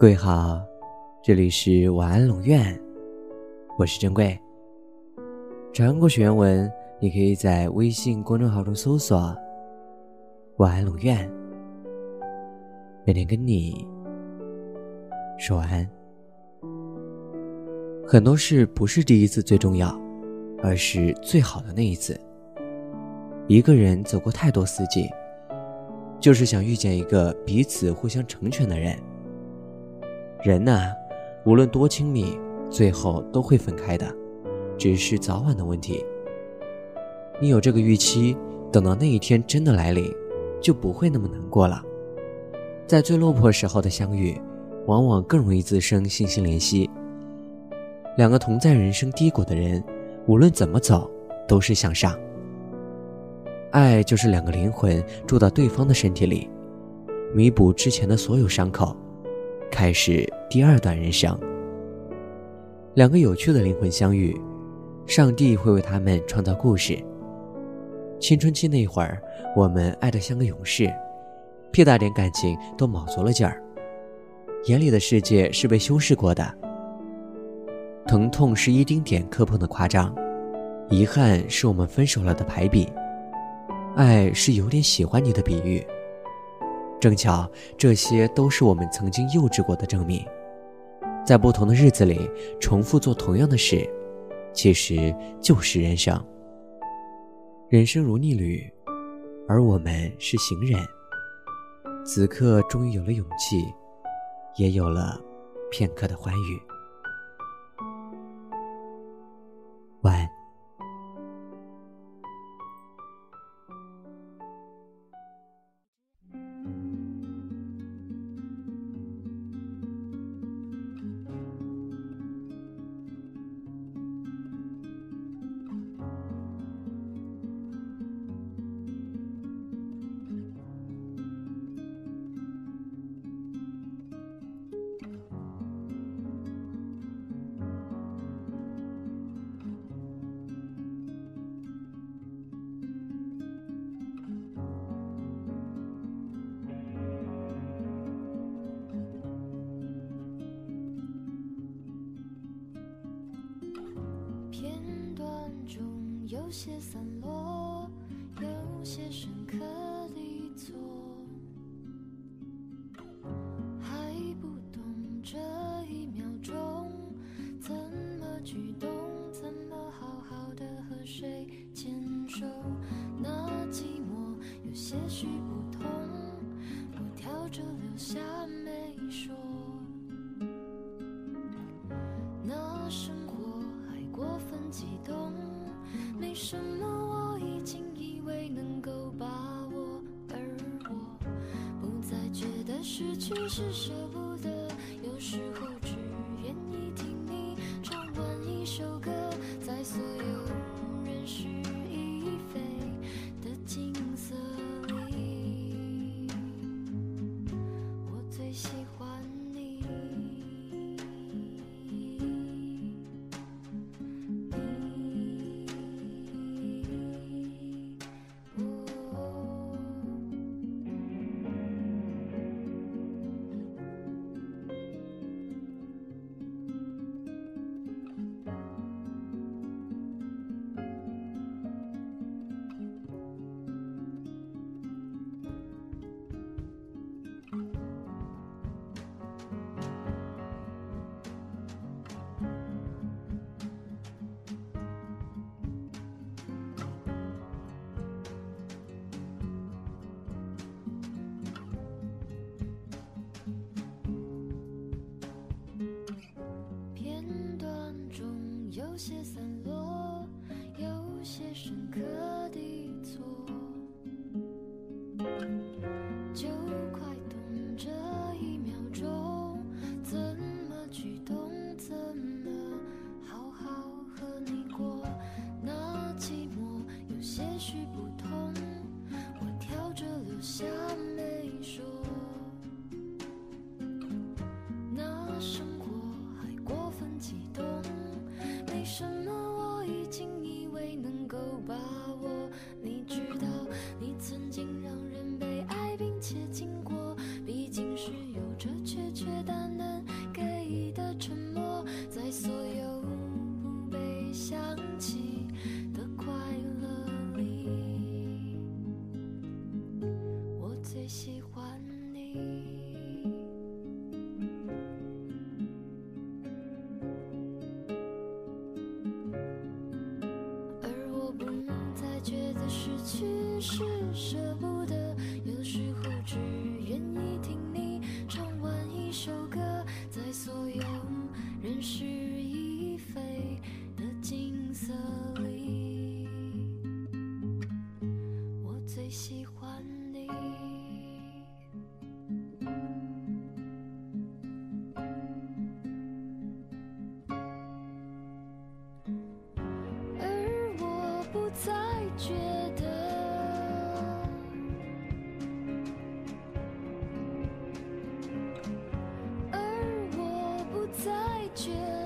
各位好，这里是晚安龙院，我是珍贵。长故事原文，你可以在微信公众号中搜索“晚安龙院”，每天跟你说晚安。很多事不是第一次最重要，而是最好的那一次。一个人走过太多四季，就是想遇见一个彼此互相成全的人。人呐，无论多亲密，最后都会分开的，只是早晚的问题。你有这个预期，等到那一天真的来临，就不会那么难过了。在最落魄时候的相遇，往往更容易滋生信心怜惜。两个同在人生低谷的人，无论怎么走，都是向上。爱就是两个灵魂住到对方的身体里，弥补之前的所有伤口。开始第二段人生。两个有趣的灵魂相遇，上帝会为他们创造故事。青春期那会儿，我们爱得像个勇士，屁大点感情都卯足了劲儿，眼里的世界是被修饰过的。疼痛是一丁点磕碰的夸张，遗憾是我们分手了的排比，爱是有点喜欢你的比喻。正巧，这些都是我们曾经幼稚过的证明。在不同的日子里，重复做同样的事，其实就是人生。人生如逆旅，而我们是行人。此刻终于有了勇气，也有了片刻的欢愉。有些散落，有些深刻地错，还不懂这一秒钟怎么举动，怎么好好的和谁牵手。那寂寞有些许不同，我挑着留下没说。那生活还过分激动。没什么，我已经以为能够把握，而我不再觉得失去是舍不得，有时候些散落，有些深刻的错，是舍不得，有时候只愿意听你唱完一首歌，在所有人事已非的景色里，我最喜欢你。而我不再觉得，觉。